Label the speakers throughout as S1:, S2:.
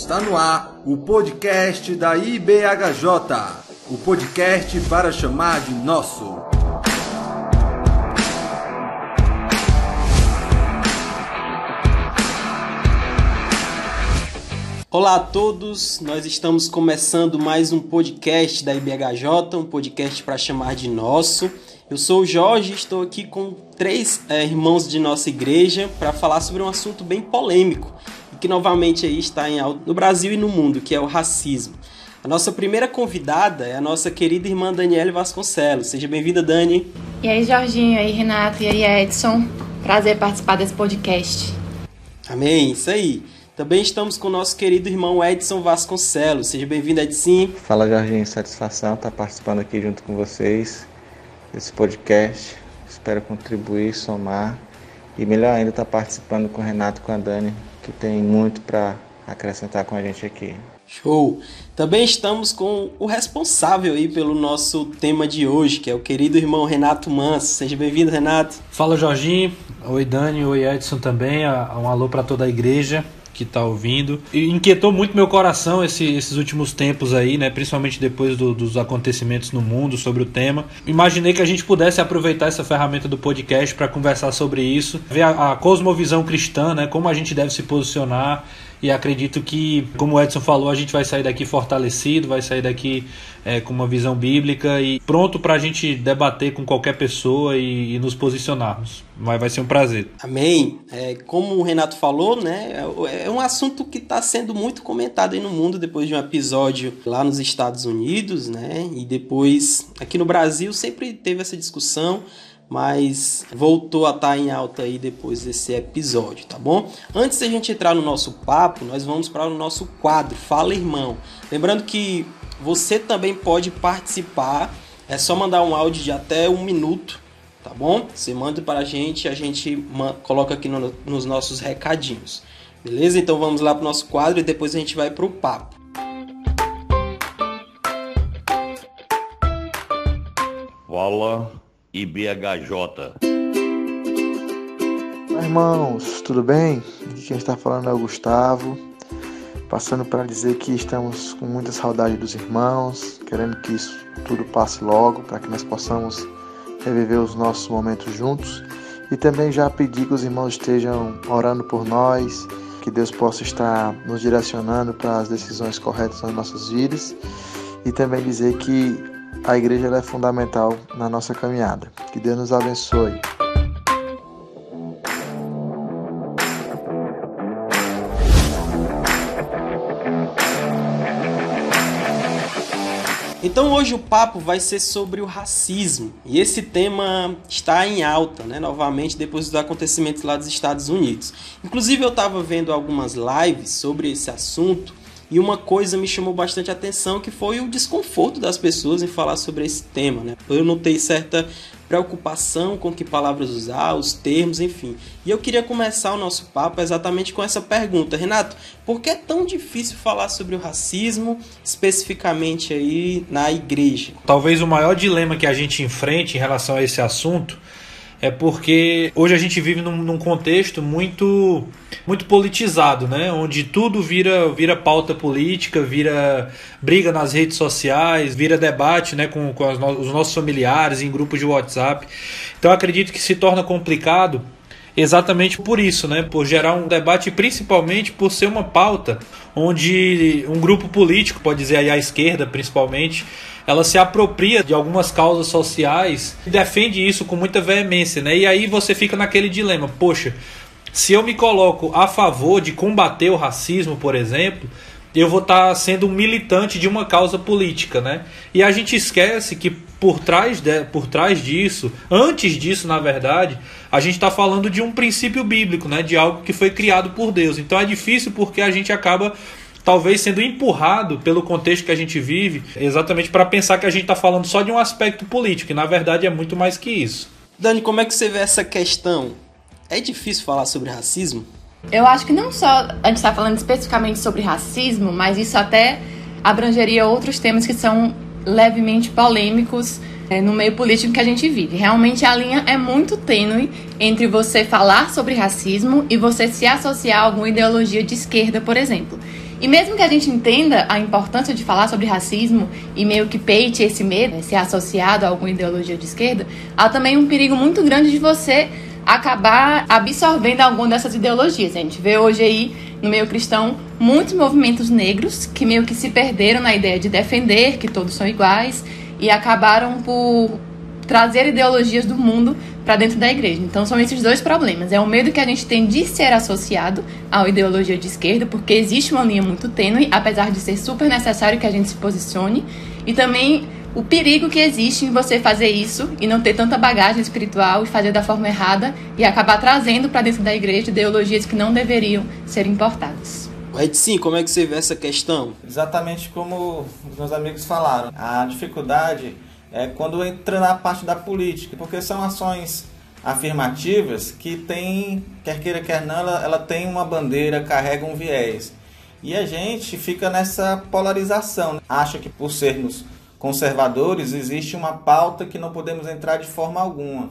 S1: Está no ar o podcast da IBHJ, o podcast para chamar de nosso.
S2: Olá a todos, nós estamos começando mais um podcast da IBHJ, um podcast para chamar de nosso. Eu sou o Jorge, estou aqui com três é, irmãos de nossa igreja para falar sobre um assunto bem polêmico que novamente aí está em alto no Brasil e no mundo, que é o racismo. A nossa primeira convidada é a nossa querida irmã Daniele Vasconcelos. Seja bem-vinda, Dani.
S3: E aí, Jorginho, e aí, Renato, e aí, Edson. Prazer participar desse podcast.
S2: Amém, isso aí. Também estamos com o nosso querido irmão Edson Vasconcelos. Seja bem-vindo, Edson.
S4: Fala, Jorginho. Satisfação estar participando aqui junto com vocês desse podcast. Espero contribuir, somar e melhor ainda estar participando com o Renato e com a Dani, que tem muito para acrescentar com a gente aqui.
S2: Show! Também estamos com o responsável aí pelo nosso tema de hoje, que é o querido irmão Renato Manso. Seja bem-vindo, Renato.
S5: Fala, Jorginho. Oi, Dani. Oi, Edson também. Um alô para toda a igreja que está ouvindo. E inquietou muito meu coração esse, esses últimos tempos aí, né? Principalmente depois do, dos acontecimentos no mundo sobre o tema. Imaginei que a gente pudesse aproveitar essa ferramenta do podcast para conversar sobre isso, ver a, a cosmovisão cristã, né? Como a gente deve se posicionar e acredito que, como o Edson falou, a gente vai sair daqui fortalecido, vai sair daqui é, com uma visão bíblica e pronto para a gente debater com qualquer pessoa e, e, nos posicionarmos. Vai, vai ser um prazer.
S2: Amém. É, como o Renato falou, né, é, é um assunto que está sendo muito comentado aí no mundo depois de um episódio lá nos Estados Unidos, né, e depois aqui no Brasil sempre teve essa discussão mas voltou a estar tá em alta aí depois desse episódio, tá bom? Antes da gente entrar no nosso papo, nós vamos para o nosso quadro Fala Irmão. Lembrando que você também pode participar, é só mandar um áudio de até um minuto, tá bom? Você manda para a gente, a gente coloca aqui no, nos nossos recadinhos, beleza? Então vamos lá para o nosso quadro e depois a gente vai para o papo.
S6: Fala IBHJ.
S4: Irmãos, tudo bem? Quem está falando é o Gustavo, passando para dizer que estamos com muita saudade dos irmãos, querendo que isso tudo passe logo, para que nós possamos reviver os nossos momentos juntos. E também já pedir que os irmãos estejam orando por nós, que Deus possa estar nos direcionando para as decisões corretas nas nossas vidas. E também dizer que a igreja é fundamental na nossa caminhada. Que Deus nos abençoe.
S2: Então hoje o papo vai ser sobre o racismo e esse tema está em alta, né? Novamente depois dos acontecimentos lá dos Estados Unidos. Inclusive eu estava vendo algumas lives sobre esse assunto e uma coisa me chamou bastante atenção que foi o desconforto das pessoas em falar sobre esse tema, né? Eu notei certa preocupação com que palavras usar, os termos, enfim. E eu queria começar o nosso papo exatamente com essa pergunta, Renato, por que é tão difícil falar sobre o racismo, especificamente aí na igreja?
S5: Talvez o maior dilema que a gente enfrente em relação a esse assunto é porque hoje a gente vive num, num, contexto muito muito politizado, né? Onde tudo vira vira pauta política, vira briga nas redes sociais, vira debate, né? Com, com no, os nossos familiares em grupos de WhatsApp. Então acredito que se torna complicado exatamente por isso, né? Por gerar um debate, principalmente por ser uma pauta onde um grupo político, pode dizer aí a esquerda principalmente, ela se apropria de algumas causas sociais e defende isso com muita veemência, né? E aí você fica naquele dilema, poxa, se eu me coloco a favor de combater o racismo, por exemplo, eu vou estar tá sendo um militante de uma causa política, né? E a gente esquece que por trás, de, por trás disso, antes disso, na verdade, a gente está falando de um princípio bíblico, né? De algo que foi criado por Deus. Então é difícil porque a gente acaba talvez sendo empurrado pelo contexto que a gente vive, exatamente para pensar que a gente está falando só de um aspecto político, e na verdade é muito mais que isso.
S2: Dani, como é que você vê essa questão? É difícil falar sobre racismo?
S3: Eu acho que não só a gente está falando especificamente sobre racismo, mas isso até abrangeria outros temas que são levemente polêmicos é, no meio político que a gente vive. Realmente a linha é muito tênue entre você falar sobre racismo e você se associar a alguma ideologia de esquerda, por exemplo. E mesmo que a gente entenda a importância de falar sobre racismo e meio que peite esse medo, né, ser associado a alguma ideologia de esquerda, há também um perigo muito grande de você acabar absorvendo alguma dessas ideologias. A gente vê hoje aí no meio cristão muitos movimentos negros que meio que se perderam na ideia de defender que todos são iguais e acabaram por trazer ideologias do mundo para dentro da igreja. Então são esses dois problemas. É o medo que a gente tem de ser associado à ideologia de esquerda, porque existe uma linha muito tênue, apesar de ser super necessário que a gente se posicione, e também o perigo que existe em você fazer isso e não ter tanta bagagem espiritual e fazer da forma errada e acabar trazendo para dentro da igreja ideologias que não deveriam ser importadas.
S2: Sim, como é que você vê essa questão?
S7: Exatamente como os meus amigos falaram. A dificuldade é quando entra na parte da política, porque são ações afirmativas que tem, quer queira, quer não, ela, ela tem uma bandeira, carrega um viés. E a gente fica nessa polarização. Né? Acha que por sermos conservadores existe uma pauta que não podemos entrar de forma alguma.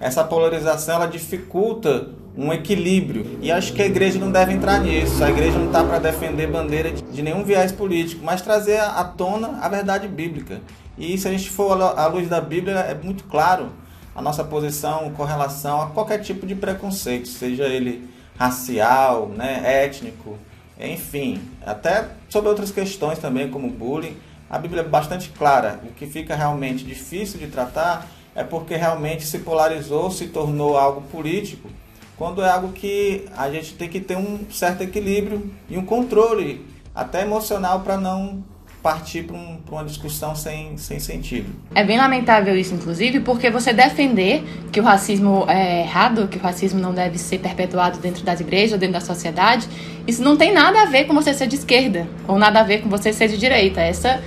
S7: Essa polarização ela dificulta um equilíbrio. E acho que a igreja não deve entrar nisso. A igreja não está para defender bandeira de nenhum viés político, mas trazer à tona a verdade bíblica. E se a gente for à luz da Bíblia, é muito claro a nossa posição com relação a qualquer tipo de preconceito, seja ele racial, né, étnico, enfim, até sobre outras questões também, como bullying. A Bíblia é bastante clara. O que fica realmente difícil de tratar é porque realmente se polarizou, se tornou algo político, quando é algo que a gente tem que ter um certo equilíbrio e um controle, até emocional, para não partir para um, uma discussão sem, sem sentido.
S3: É bem lamentável isso, inclusive, porque você defender que o racismo é errado, que o racismo não deve ser perpetuado dentro das igrejas, dentro da sociedade, isso não tem nada a ver com você ser de esquerda, ou nada a ver com você ser de direita. Essa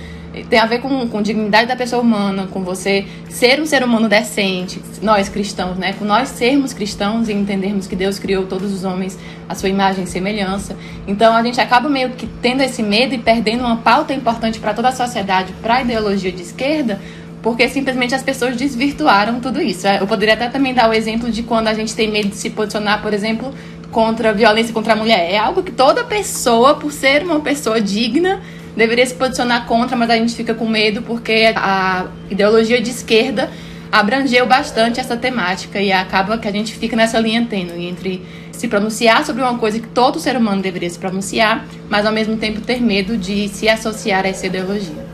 S3: tem a ver com, com dignidade da pessoa humana, com você ser um ser humano decente, nós cristãos, né? Com nós sermos cristãos e entendermos que Deus criou todos os homens à sua imagem e semelhança. Então a gente acaba meio que tendo esse medo e perdendo uma pauta importante para toda a sociedade, para a ideologia de esquerda, porque simplesmente as pessoas desvirtuaram tudo isso. Eu poderia até também dar o exemplo de quando a gente tem medo de se posicionar, por exemplo, contra a violência contra a mulher. É algo que toda pessoa, por ser uma pessoa digna, deveria se posicionar contra, mas a gente fica com medo porque a ideologia de esquerda abrangeu bastante essa temática e acaba que a gente fica nessa linha tênue entre se pronunciar sobre uma coisa que todo ser humano deveria se pronunciar, mas ao mesmo tempo ter medo de se associar a essa ideologia.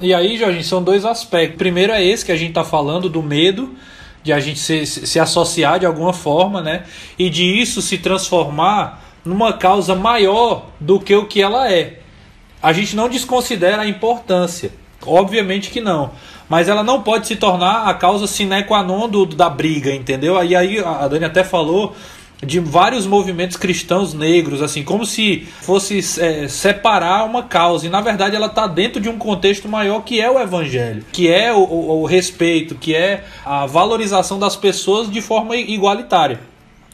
S5: E aí, Jorge, são dois aspectos. Primeiro é esse que a gente está falando do medo de a gente se, se associar de alguma forma, né? E de isso se transformar numa causa maior do que o que ela é a gente não desconsidera a importância. Obviamente que não. Mas ela não pode se tornar a causa sine qua non do, da briga, entendeu? Aí a Dani até falou de vários movimentos cristãos negros, assim, como se fosse é, separar uma causa. E na verdade ela está dentro de um contexto maior que é o evangelho, que é o, o, o respeito, que é a valorização das pessoas de forma igualitária.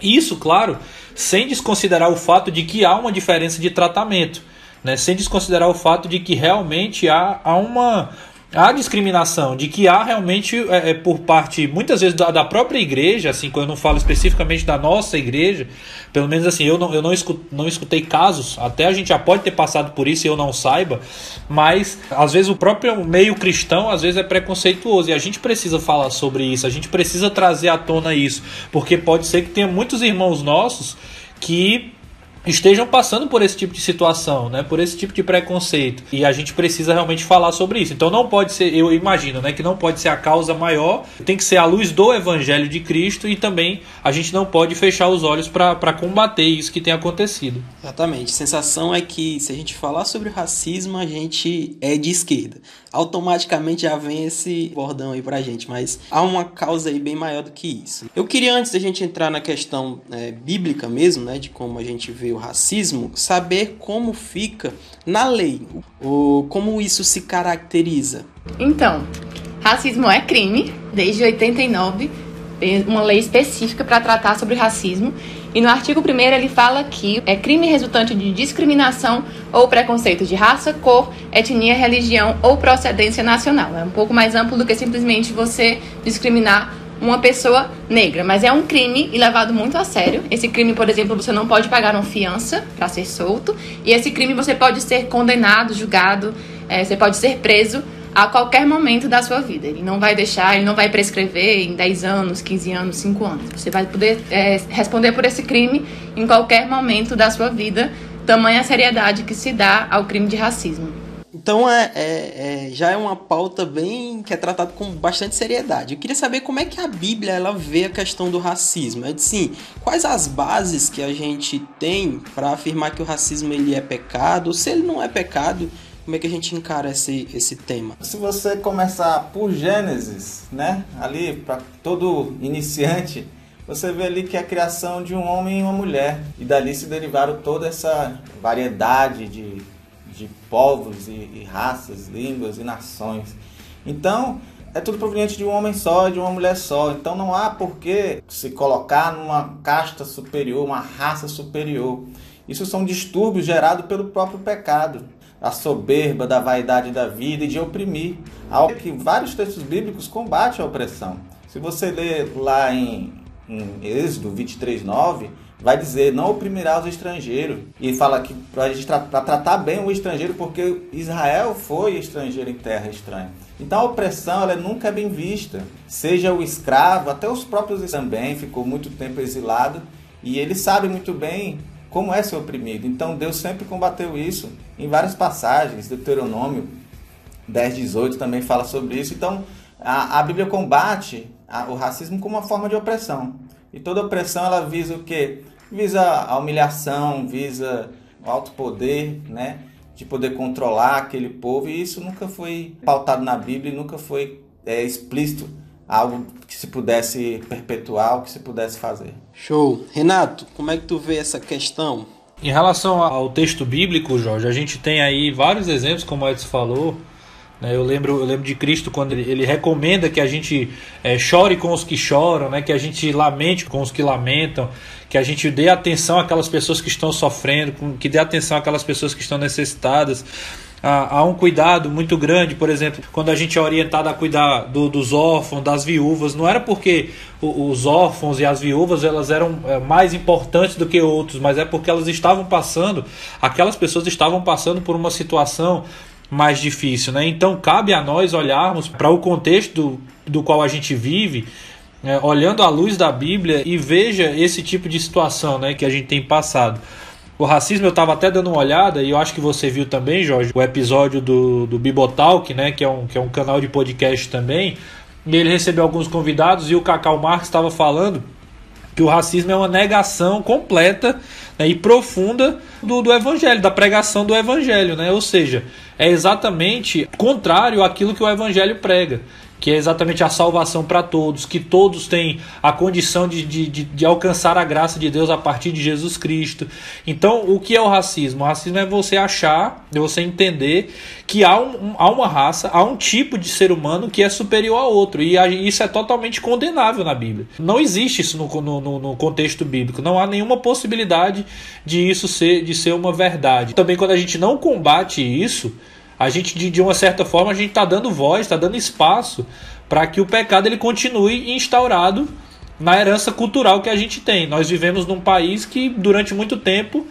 S5: Isso, claro, sem desconsiderar o fato de que há uma diferença de tratamento né, sem desconsiderar o fato de que realmente há, há uma há discriminação, de que há realmente é, é, por parte, muitas vezes, da, da, própria igreja, assim, quando eu não falo especificamente da nossa igreja, pelo menos assim, eu não, eu não, escutei, não escutei casos, até a gente já pode ter passado por isso e eu não saiba, mas às vezes o próprio meio cristão, às vezes é preconceituoso, e a gente precisa falar sobre isso, a gente precisa trazer à tona isso, porque pode ser que tenha muitos irmãos nossos que estejam passando por esse tipo de situação, né, por esse tipo de preconceito. E a gente precisa realmente falar sobre isso. Então não pode ser, eu imagino, né, que não pode ser a causa maior, tem que ser a luz do evangelho de Cristo e também a gente não pode fechar os olhos para combater isso que tem acontecido.
S2: Exatamente. A sensação é que se a gente falar sobre racismo, a gente é de esquerda. Automaticamente já vem esse bordão aí pra gente, mas há uma causa aí bem maior do que isso. Eu queria antes da gente entrar na questão é, bíblica mesmo, né, de como a gente vê o racismo, saber como fica na lei, ou como isso se caracteriza.
S3: Então, racismo é crime desde 89, uma lei específica para tratar sobre racismo. E no artigo 1 ele fala que é crime resultante de discriminação ou preconceito de raça, cor, etnia, religião ou procedência nacional. É um pouco mais amplo do que simplesmente você discriminar uma pessoa negra, mas é um crime e levado muito a sério. Esse crime, por exemplo, você não pode pagar uma fiança para ser solto, e esse crime você pode ser condenado, julgado, é, você pode ser preso a qualquer momento da sua vida. Ele não vai deixar, ele não vai prescrever em 10 anos, 15 anos, 5 anos. Você vai poder é, responder por esse crime em qualquer momento da sua vida, tamanha seriedade que se dá ao crime de racismo.
S2: Então é, é, é, já é uma pauta bem que é tratada com bastante seriedade. Eu queria saber como é que a Bíblia ela vê a questão do racismo. É sim, quais as bases que a gente tem para afirmar que o racismo ele é pecado? Se ele não é pecado, como é que a gente encara esse, esse tema?
S7: Se você começar por Gênesis, né, ali para todo iniciante, você vê ali que é a criação de um homem e uma mulher e dali se derivaram toda essa variedade de de povos e, e raças, línguas e nações. Então, é tudo proveniente de um homem só, de uma mulher só. Então não há por que se colocar numa casta superior, uma raça superior. Isso são distúrbios gerados pelo próprio pecado, a soberba da vaidade da vida e de oprimir. Algo que vários textos bíblicos combatem a opressão. Se você ler lá em, em Êxodo 23, 9, vai dizer não oprimirá os estrangeiros e fala que para tra tratar bem o estrangeiro porque Israel foi estrangeiro em terra estranha. Então a opressão ela nunca é bem vista, seja o escravo, até os próprios também ficou muito tempo exilado e ele sabe muito bem como é ser oprimido. Então Deus sempre combateu isso em várias passagens, Deuteronômio 10, 18 também fala sobre isso. Então a, a Bíblia combate a, o racismo como uma forma de opressão. E toda opressão ela visa o quê? Visa a humilhação, visa o alto poder, né? De poder controlar aquele povo. E isso nunca foi pautado na Bíblia, nunca foi é, explícito algo que se pudesse perpetuar, o que se pudesse fazer.
S2: Show. Renato, como é que tu vê essa questão?
S5: Em relação ao texto bíblico, Jorge, a gente tem aí vários exemplos, como o Edson falou, né? Eu lembro, eu lembro de Cristo quando ele, ele recomenda que a gente é, chore com os que choram, né? que a gente lamente com os que lamentam, que a gente dê atenção àquelas pessoas que estão sofrendo, que dê atenção àquelas pessoas que estão necessitadas. Há, um cuidado muito grande, por exemplo, quando a gente é orientado a cuidar do, dos órfãos, das viúvas, não era porque os órfãos e as viúvas elas eram é, mais importantes do que outros, mas é porque elas estavam passando, aquelas pessoas estavam passando por uma situação mais difícil, né? Então cabe a nós olharmos para o contexto do, do qual a gente vive, é, olhando à luz da Bíblia e veja esse tipo de situação, né, que a gente tem passado. O racismo eu estava até dando uma olhada e eu acho que você viu também, Jorge, o episódio do, do Bibotalk, né, que é, um, que é um canal de podcast também. E ele recebeu alguns convidados e o Cacau Marques estava falando que o racismo é uma negação completa né, e profunda do, do evangelho, da pregação do evangelho, né? Ou seja, é exatamente contrário àquilo que o evangelho prega que é exatamente a salvação para todos, que todos têm a condição de, de, de, de, alcançar a graça de Deus a partir de Jesus Cristo. Então, o que é o racismo? O racismo é você achar, é você entender que há, um, há uma raça, há um tipo de ser humano que é superior a outro, e isso é totalmente condenável na Bíblia. Não existe isso no, no, no contexto bíblico, não há nenhuma possibilidade de isso ser, de ser uma verdade. Também, quando a gente não combate isso, a gente de, de uma certa forma a gente está dando voz, está dando espaço para que o pecado ele continue instaurado na herança cultural que a gente tem. Nós vivemos num país que durante muito tempo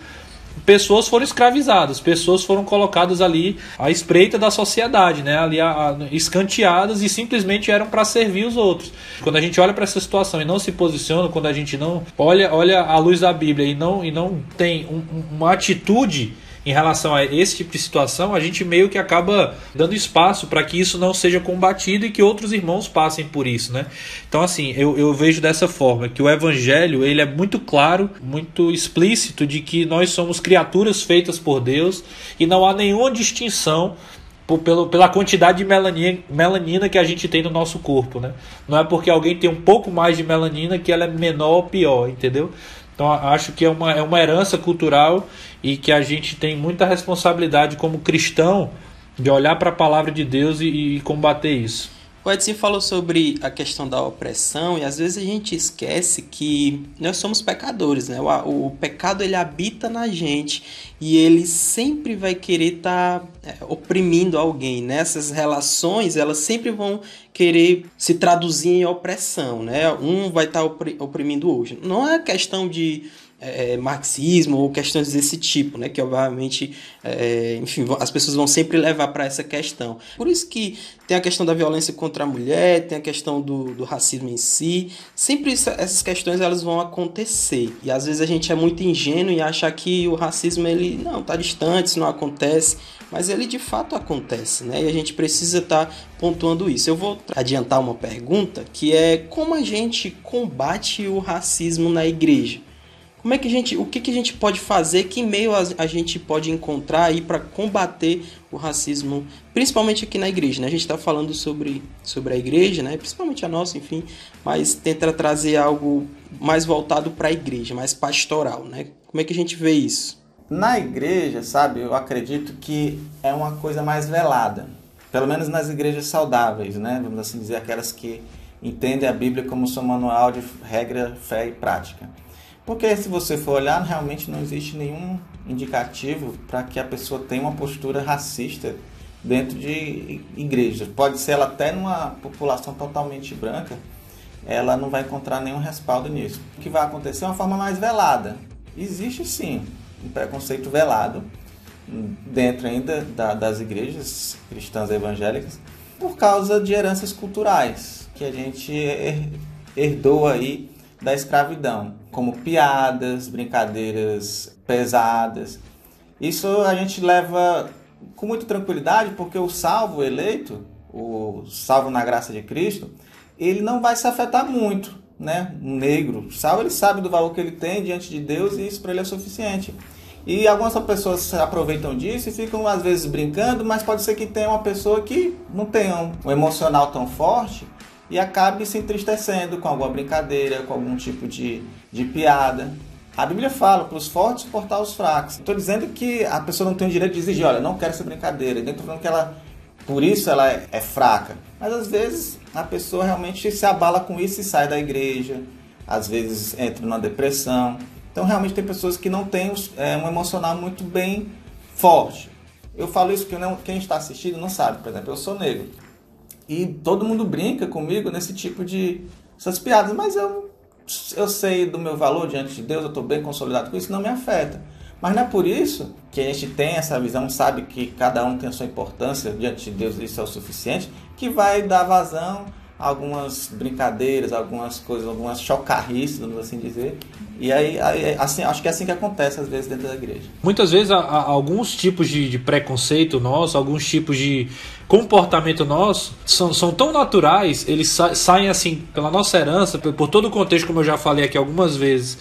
S5: pessoas foram escravizadas, pessoas foram colocadas ali à espreita da sociedade, né? ali a, a, escanteadas e simplesmente eram para servir os outros. Quando a gente olha para essa situação e não se posiciona, quando a gente não olha, olha a luz da Bíblia e não, e não tem um, uma atitude em relação a esse tipo de situação, a gente meio que acaba dando espaço para que isso não seja combatido e que outros irmãos passem por isso, né? Então, assim, eu, eu vejo dessa forma que o evangelho ele é muito claro, muito explícito de que nós somos criaturas feitas por Deus e não há nenhuma distinção pelo, pela quantidade de melanina que a gente tem no nosso corpo, né? Não é porque alguém tem um pouco mais de melanina que ela é menor ou pior, entendeu? Então acho que é uma, é uma herança cultural e que a gente tem muita responsabilidade como cristão de olhar para a palavra de Deus e, e combater isso.
S2: O Edson falou sobre a questão da opressão e às vezes a gente esquece que nós somos pecadores, né? O, o pecado ele habita na gente e ele sempre vai querer estar tá, é, oprimindo alguém. Né? relações, elas sempre vão querer se traduzir em opressão, né? Um vai estar tá oprimindo o outro. Não é questão de é, marxismo ou questões desse tipo, né? Que obviamente, é, enfim, as pessoas vão sempre levar para essa questão. Por isso que tem a questão da violência contra a mulher, tem a questão do, do racismo em si. Sempre isso, essas questões elas vão acontecer. E às vezes a gente é muito ingênuo e acha que o racismo ele não está distante, isso não acontece, mas ele de fato acontece, né? E a gente precisa estar tá pontuando isso. Eu vou adiantar uma pergunta que é como a gente combate o racismo na igreja. Como é que a gente, o que, que a gente pode fazer, que meio a, a gente pode encontrar aí para combater o racismo, principalmente aqui na igreja, né? A gente está falando sobre, sobre a igreja, né? Principalmente a nossa, enfim, mas tenta trazer algo mais voltado para a igreja, mais pastoral, né? Como é que a gente vê isso?
S7: Na igreja, sabe, eu acredito que é uma coisa mais velada, pelo menos nas igrejas saudáveis, né? Vamos assim dizer, aquelas que entendem a Bíblia como seu manual de regra, fé e prática. Porque se você for olhar, realmente não existe nenhum indicativo para que a pessoa tenha uma postura racista dentro de igrejas. Pode ser ela até numa população totalmente branca, ela não vai encontrar nenhum respaldo nisso. O que vai acontecer é uma forma mais velada. Existe sim um preconceito velado dentro ainda da, das igrejas cristãs evangélicas por causa de heranças culturais que a gente herdou aí da escravidão, como piadas, brincadeiras pesadas. Isso a gente leva com muita tranquilidade, porque o salvo eleito, o salvo na graça de Cristo, ele não vai se afetar muito, né? Um negro, salvo, ele sabe do valor que ele tem diante de Deus e isso para ele é suficiente. E algumas pessoas aproveitam disso e ficam às vezes brincando, mas pode ser que tenha uma pessoa que não tenha um emocional tão forte e acabe se entristecendo com alguma brincadeira, com algum tipo de, de piada. A Bíblia fala para os fortes suportar os fracos. Estou dizendo que a pessoa não tem o direito de exigir, olha, não quero essa brincadeira. Estou falando que ela, por isso ela é, é fraca. Mas às vezes a pessoa realmente se abala com isso e sai da igreja. Às vezes entra numa depressão. Então realmente tem pessoas que não têm é, um emocional muito bem forte. Eu falo isso porque não, quem está assistindo não sabe. Por exemplo, eu sou negro. E todo mundo brinca comigo nesse tipo de essas piadas, mas eu eu sei do meu valor diante de Deus, eu estou bem consolidado com isso, não me afeta. Mas não é por isso que a gente tem essa visão, sabe que cada um tem a sua importância diante de Deus, isso é o suficiente, que vai dar vazão algumas brincadeiras, algumas coisas, algumas chocarrices, vamos assim dizer. E aí, assim, acho que é assim que acontece às vezes dentro da igreja.
S5: Muitas vezes há, há alguns tipos de, de, preconceito nosso, alguns tipos de comportamento nosso são, são tão naturais, eles sa saem assim pela nossa herança, por todo o contexto, como eu já falei aqui algumas vezes,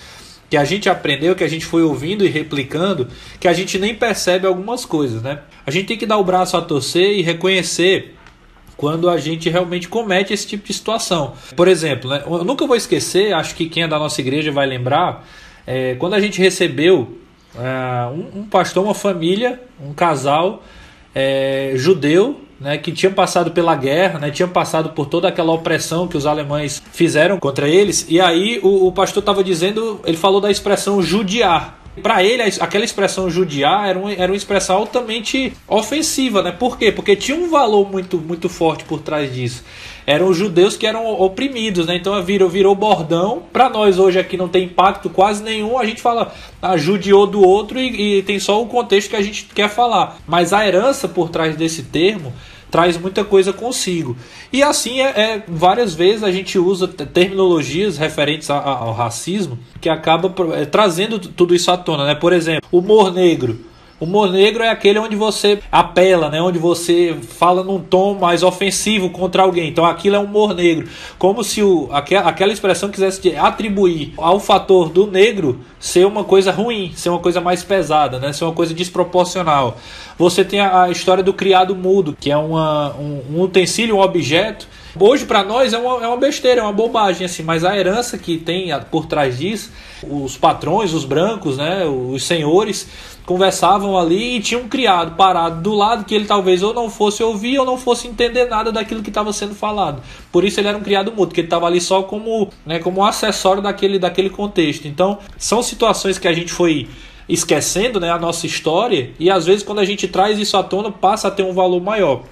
S5: que a gente aprendeu, que a gente foi ouvindo e replicando, que a gente nem percebe algumas coisas, né? A gente tem que dar o braço a torcer e reconhecer quando a gente realmente comete esse tipo de situação. Por exemplo, né, eu nunca vou esquecer, acho que quem é da nossa igreja vai lembrar, é, quando a gente recebeu é, um, um, pastor, uma família, um casal é, judeu, né, que tinha passado pela guerra, né, tinha passado por toda aquela opressão que os alemães fizeram contra eles, e aí o, o pastor estava dizendo, ele falou da expressão judiar, para ele, aquela expressão judiar era, era uma expressão altamente ofensiva, né? Por quê? Porque tinha um valor muito, muito forte por trás disso. Eram os judeus que eram oprimidos, né? Então virou, virou bordão. Para nós hoje aqui não tem impacto quase nenhum. A gente fala, ah, judiou do outro e, e tem só o contexto que a gente quer falar. Mas a herança por trás desse termo traz muita coisa consigo. E assim é, é várias vezes a gente usa terminologias referentes a, a, ao racismo que acaba é, trazendo tudo isso à tona, né? Por exemplo, humor negro. O humor negro é aquele onde você apela, né? onde você fala num tom mais ofensivo contra alguém. Então aquilo é humor negro. Como se o, aquela expressão quisesse atribuir ao fator do negro ser uma coisa ruim, ser uma coisa mais pesada, né? ser uma coisa desproporcional. Você tem a, história do criado mudo, que é uma, um, um utensílio, um objeto Hoje, para nós, é uma, é uma besteira, é uma bobagem, assim, mas a herança que tem por trás disso, os patrões, os brancos, né, os senhores, conversavam ali e tinham um criado parado do lado que ele talvez ou não fosse ouvir ou não fosse entender nada daquilo que estava sendo falado. Por isso ele era um criado mudo, que ele estava ali só como, né, como um acessório daquele, daquele contexto. Então, são situações que a gente foi esquecendo né, a nossa história e às vezes quando a gente traz isso à tona passa a ter um valor maior.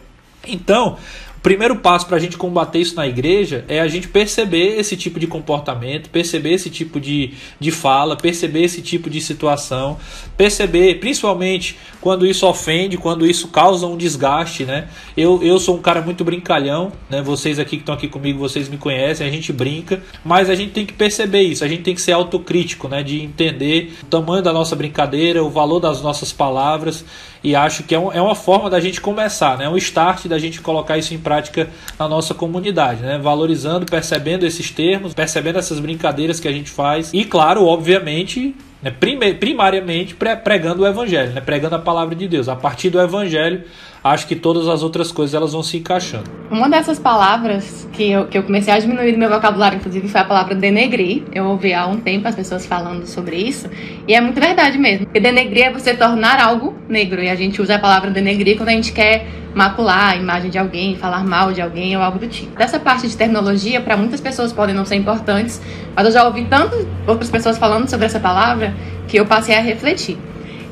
S5: Então, primeiro passo para a gente combater isso na igreja é a gente perceber esse tipo de comportamento, perceber esse tipo de, de fala, perceber esse tipo de situação, perceber, principalmente quando isso ofende, quando isso causa um desgaste, né? Eu, eu sou um cara muito brincalhão, né? Vocês aqui que estão aqui comigo, vocês me conhecem, a gente brinca, mas a gente tem que perceber isso, a gente tem que ser autocrítico, né? De entender o tamanho da nossa brincadeira, o valor das nossas palavras e acho que é, um, é uma forma da gente começar, né? um start da gente colocar isso em prática na nossa comunidade, né? valorizando, percebendo esses termos, percebendo essas brincadeiras que a gente faz e, claro, obviamente, né, primariamente pregando o evangelho, né, pregando a palavra de Deus. A partir do evangelho, acho que todas as outras coisas elas vão se encaixando.
S3: Uma dessas palavras que eu, que eu comecei a diminuir no meu vocabulário, inclusive, foi a palavra denegrir. Eu ouvi há um tempo as pessoas falando sobre isso, e é muito verdade mesmo. Porque denegrir é você tornar algo negro, e a gente usa a palavra denegrir quando a gente quer macular a imagem de alguém, falar mal de alguém ou algo do tipo. Dessa parte de terminologia, para muitas pessoas podem não ser importantes, mas eu já ouvi tantas outras pessoas falando sobre essa palavra que eu passei a refletir.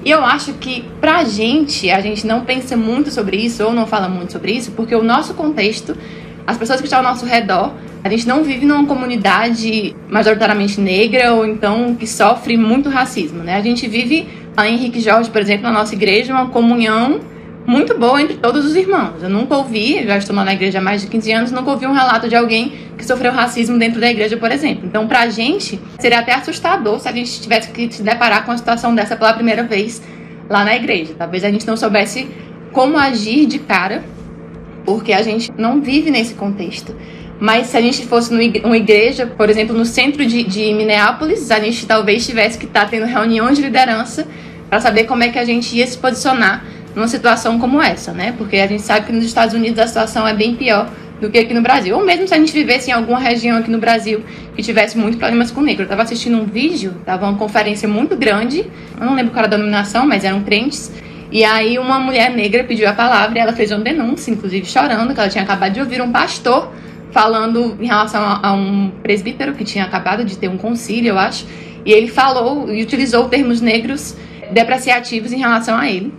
S3: E eu acho que pra gente, a gente não pensa muito sobre isso ou não fala muito sobre isso, porque o nosso contexto, as pessoas que estão ao nosso redor, a gente não vive numa comunidade majoritariamente negra ou então que sofre muito racismo, né? A gente vive, a Henrique Jorge, por exemplo, na nossa igreja, uma comunhão muito boa entre todos os irmãos. Eu nunca ouvi, já estou na igreja há mais de 15 anos, nunca ouvi um relato de alguém que sofreu racismo dentro da igreja, por exemplo. Então, pra gente, seria até assustador se a gente tivesse que se deparar com uma situação dessa pela primeira vez lá na igreja. Talvez a gente não soubesse como agir de cara, porque a gente não vive nesse contexto. Mas se a gente fosse numa igreja, por exemplo, no centro de, de Minneapolis, a gente talvez tivesse que estar tendo reuniões de liderança para saber como é que a gente ia se posicionar numa situação como essa, né? Porque a gente sabe que nos Estados Unidos a situação é bem pior do que aqui no Brasil. Ou mesmo se a gente vivesse em alguma região aqui no Brasil que tivesse muitos problemas com negro. Eu estava assistindo um vídeo, tava uma conferência muito grande, eu não lembro qual era a denominação, mas eram crentes. E aí uma mulher negra pediu a palavra e ela fez uma denúncia, inclusive chorando, que ela tinha acabado de ouvir um pastor falando em relação a, a um presbítero que tinha acabado de ter um concílio, eu acho. E ele falou e utilizou termos negros depreciativos em relação a ele.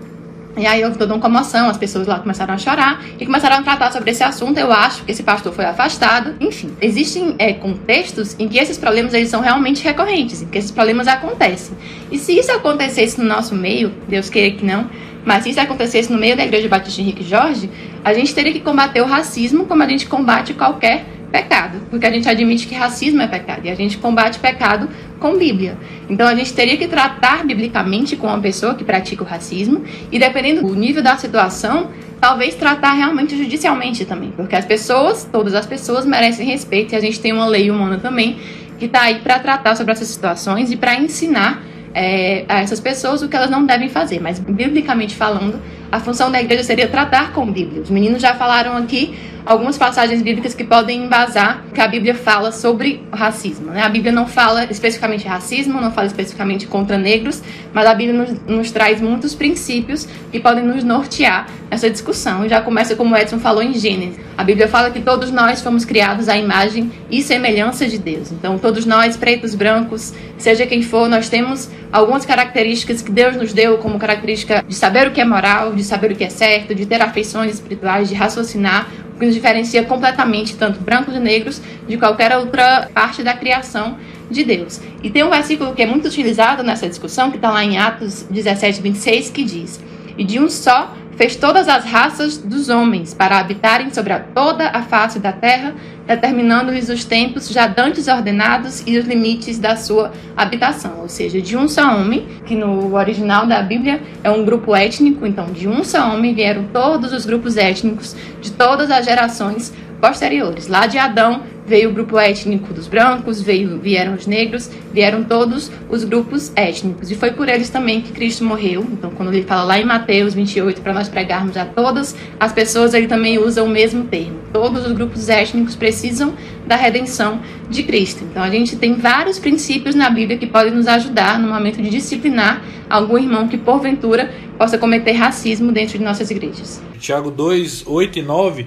S3: E aí houve toda uma comoção, as pessoas lá começaram a chorar e começaram a tratar sobre esse assunto. Eu acho que esse pastor foi afastado. Enfim, existem é, contextos em que esses problemas eles são realmente recorrentes, em que esses problemas acontecem. E se isso acontecesse no nosso meio, Deus queira que não, mas se isso acontecesse no meio da Igreja Batista Henrique Jorge, a gente teria que combater o racismo como a gente combate qualquer pecado, porque a gente admite que racismo é pecado e a gente combate pecado com Bíblia. Então a gente teria que tratar biblicamente com uma pessoa que pratica o racismo e dependendo do nível da situação, talvez tratar realmente judicialmente também, porque as pessoas, todas as pessoas merecem respeito e a gente tem uma lei humana também que está aí para tratar sobre essas situações e para ensinar é, a essas pessoas o que elas não devem fazer. Mas, biblicamente falando, a função da igreja seria tratar com Bíblia. Os meninos já falaram aqui algumas passagens bíblicas que podem embasar que a Bíblia fala sobre racismo. Né? A Bíblia não fala especificamente racismo, não fala especificamente contra negros, mas a Bíblia nos, nos traz muitos princípios que podem nos nortear nessa discussão. Já começa como o Edson falou em Gênesis. A Bíblia fala que todos nós fomos criados à imagem e semelhança de Deus. Então, todos nós, pretos, brancos, seja quem for, nós temos algumas características que Deus nos deu como característica de saber o que é moral, de saber o que é certo, de ter afeições espirituais, de raciocinar, que nos diferencia completamente, tanto brancos e negros, de qualquer outra parte da criação de Deus. E tem um versículo que é muito utilizado nessa discussão, que está lá em Atos 17, 26, que diz: E de um só fez todas as raças dos homens para habitarem sobre a toda a face da terra, determinando-lhes os tempos já dantes ordenados e os limites da sua habitação, ou seja, de um só homem, que no original da Bíblia é um grupo étnico, então de um só homem vieram todos os grupos étnicos de todas as gerações posteriores. Lá de Adão veio o grupo étnico dos brancos, veio, vieram os negros, vieram todos os grupos étnicos. E foi por eles também que Cristo morreu. Então, quando ele fala lá em Mateus 28, para nós pregarmos a todas as pessoas, ele também usa o mesmo termo. Todos os grupos étnicos precisam da redenção de Cristo. Então, a gente tem vários princípios na Bíblia que podem nos ajudar no momento de disciplinar algum irmão que, porventura, possa cometer racismo dentro de nossas igrejas.
S5: Tiago 2, 8 e 9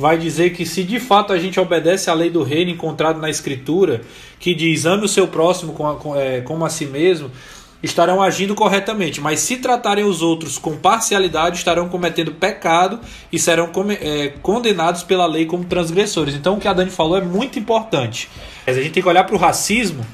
S5: vai dizer que se de fato a gente obedece à lei do reino encontrado na Escritura, que diz ame o seu próximo como a, é, como a si mesmo, estarão agindo corretamente, mas se tratarem os outros com parcialidade, estarão cometendo pecado e serão é, condenados pela lei como transgressores. Então, o que a Dani falou é muito importante. A gente tem que olhar para o racismo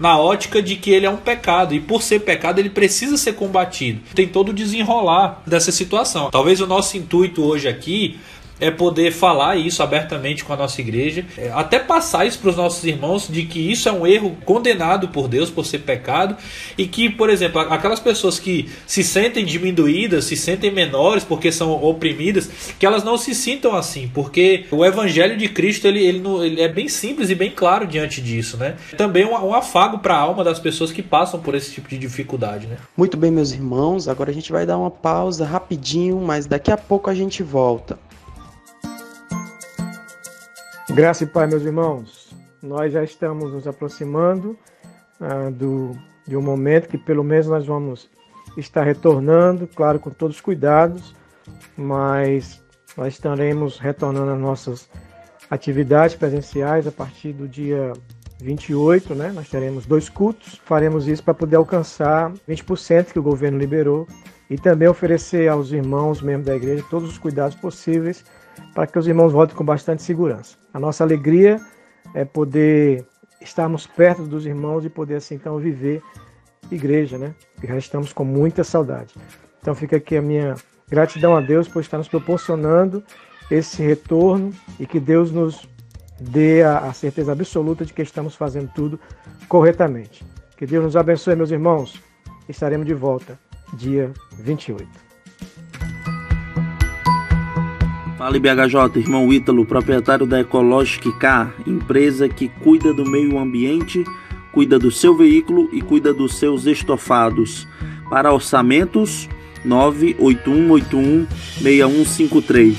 S5: na ótica de que ele é um pecado e por ser pecado ele precisa ser combatido. Tem todo o desenrolar dessa situação. Talvez o nosso intuito hoje aqui é poder falar isso abertamente com a nossa igreja, é, até passar isso para os nossos irmãos de que isso é um erro condenado por Deus por ser pecado e que, por exemplo, aquelas pessoas que se sentem diminuídas, se sentem menores porque são oprimidas, que elas não se sintam assim, porque o evangelho de Cristo ele, ele, ele é bem simples e bem claro diante disso, né? Também um, um afago para a alma das pessoas que passam por esse tipo de dificuldade, né?
S2: Muito bem, meus irmãos, agora a gente vai dar uma pausa rapidinho, mas daqui a pouco a gente volta.
S8: Graça e Pai, meus irmãos, nós já estamos nos aproximando ah, do, de um momento que pelo menos nós vamos estar retornando, claro, com todos os cuidados, mas nós estaremos retornando às nossas atividades presenciais a partir do dia 28, né? Nós teremos dois cultos, faremos isso para poder alcançar 20% que o governo liberou e também oferecer aos irmãos, membros da igreja, todos os cuidados possíveis para que os irmãos voltem com bastante segurança. A nossa alegria é poder estarmos perto dos irmãos e poder assim então viver igreja, né? E já estamos com muita saudade. Então fica aqui a minha gratidão a Deus por estar nos proporcionando esse retorno e que Deus nos dê a, a certeza absoluta de que estamos fazendo tudo corretamente. Que Deus nos abençoe, meus irmãos. Estaremos de volta dia 28.
S9: Fala IBHJ, irmão Ítalo, proprietário da Ecologic Car, empresa que cuida do meio ambiente, cuida do seu veículo e cuida dos seus estofados. Para orçamentos, 981816153.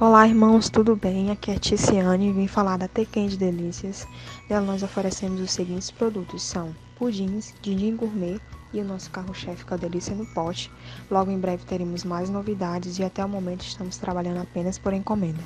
S10: Olá, irmãos, tudo bem? Aqui é Ticiane e vim falar da Tequém de Delícias. Nela nós oferecemos os seguintes produtos: são pudins, dindim gourmet, e o nosso carro-chefe com a delícia no pote. Logo em breve teremos mais novidades e até o momento estamos trabalhando apenas por encomenda.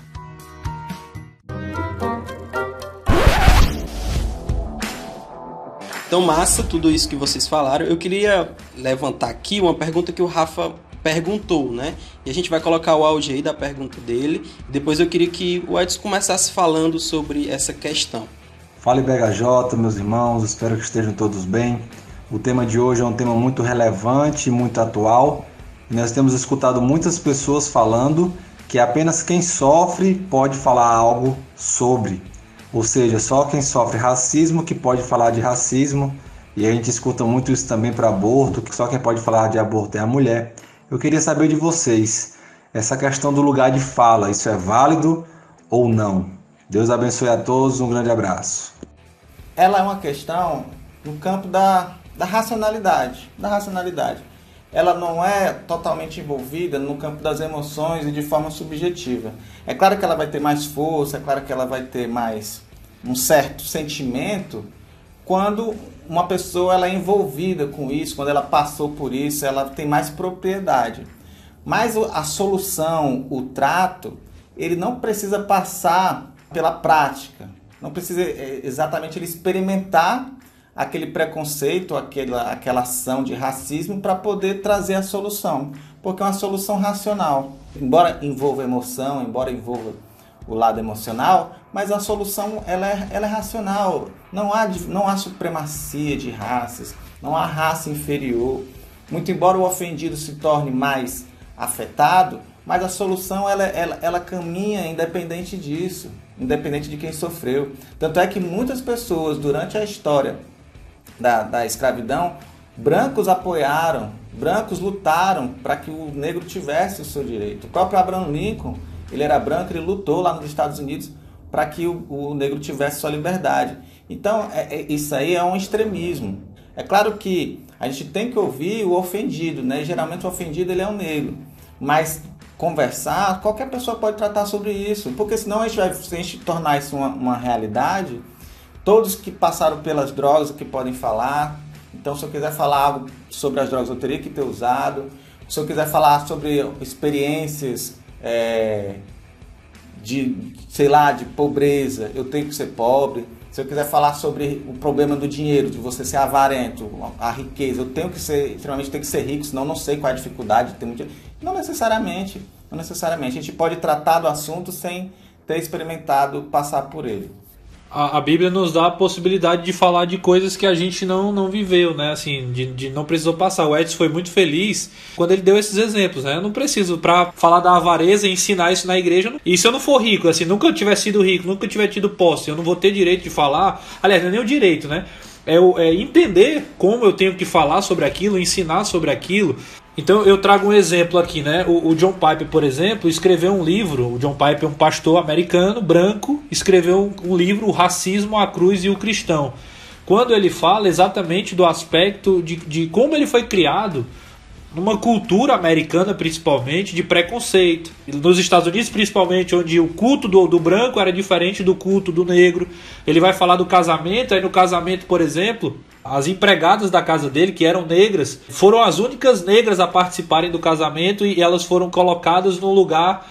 S2: Então, massa tudo isso que vocês falaram. Eu queria levantar aqui uma pergunta que o Rafa perguntou, né? E a gente vai colocar o áudio aí da pergunta dele. Depois eu queria que o Edson começasse falando sobre essa questão.
S11: Fala BHJ, meus irmãos, espero que estejam todos bem. O tema de hoje é um tema muito relevante e muito atual. Nós temos escutado muitas pessoas falando que apenas quem sofre pode falar algo sobre. Ou seja, só quem sofre racismo que pode falar de racismo. E a gente escuta muito isso também para aborto, que só quem pode falar de aborto é a mulher. Eu queria saber de vocês, essa questão do lugar de fala, isso é válido ou não? Deus abençoe a todos, um grande abraço.
S7: Ela é uma questão no campo da da racionalidade, da racionalidade. Ela não é totalmente envolvida no campo das emoções e de forma subjetiva. É claro que ela vai ter mais força, é claro que ela vai ter mais um certo sentimento quando uma pessoa ela é envolvida com isso, quando ela passou por isso, ela tem mais propriedade. Mas a solução, o trato, ele não precisa passar pela prática. Não precisa é, exatamente ele experimentar aquele preconceito, aquela, aquela ação de racismo para poder trazer a solução, porque é uma solução racional. Embora envolva emoção, embora envolva o lado emocional, mas a solução ela é, ela é racional. Não há, não há supremacia de raças, não há raça inferior. Muito embora o ofendido se torne mais afetado, mas a solução ela, ela, ela caminha independente disso, independente de quem sofreu. Tanto é que muitas pessoas durante a história da, da escravidão, brancos apoiaram, brancos lutaram para que o negro tivesse o seu direito. O próprio Abraham Lincoln, ele era branco, ele lutou lá nos Estados Unidos para que o, o, negro tivesse sua liberdade. Então, é, é, isso aí é um extremismo. É claro que a gente tem que ouvir o ofendido, né? Geralmente o ofendido ele é o negro, mas conversar, qualquer pessoa pode tratar sobre isso, porque senão a gente vai, se a gente tornar isso uma, uma realidade, Todos que passaram pelas drogas que podem falar. Então, se eu quiser falar algo sobre as drogas, eu teria que ter usado. Se eu quiser falar sobre experiências é, de, sei lá, de pobreza, eu tenho que ser pobre. Se eu quiser falar sobre o problema do dinheiro, de você ser avarento, a riqueza, eu tenho que ser, extremamente tenho que ser rico, senão não sei qual é a dificuldade de ter muito Não necessariamente, não necessariamente. A gente pode tratar do assunto sem ter experimentado passar por ele
S5: a, a, Bíblia nos dá a possibilidade de falar de coisas que a gente não, não viveu, né? Assim, de, de não precisou passar. O Edson foi muito feliz quando ele deu esses exemplos, né? Eu não preciso, para falar da avareza ensinar isso na igreja. E se eu não for rico, assim, nunca eu tiver sido rico, nunca eu tiver tido posse, eu não vou ter direito de falar. Aliás, não é nem o direito, né? É, é entender como eu tenho que falar sobre aquilo, ensinar sobre aquilo. Então eu trago um exemplo aqui, né? O, o, John Piper, por exemplo, escreveu um livro. O John Piper é um pastor americano, branco, escreveu um, um livro, O Racismo, a Cruz e o Cristão. Quando ele fala exatamente do aspecto de, de como ele foi criado numa cultura americana, principalmente, de preconceito. Nos Estados Unidos, principalmente, onde o culto do, do branco era diferente do culto do negro. Ele vai falar do casamento, aí no casamento, por exemplo, as empregadas da casa dele, que eram negras, foram as únicas negras a participarem do casamento e elas foram colocadas num lugar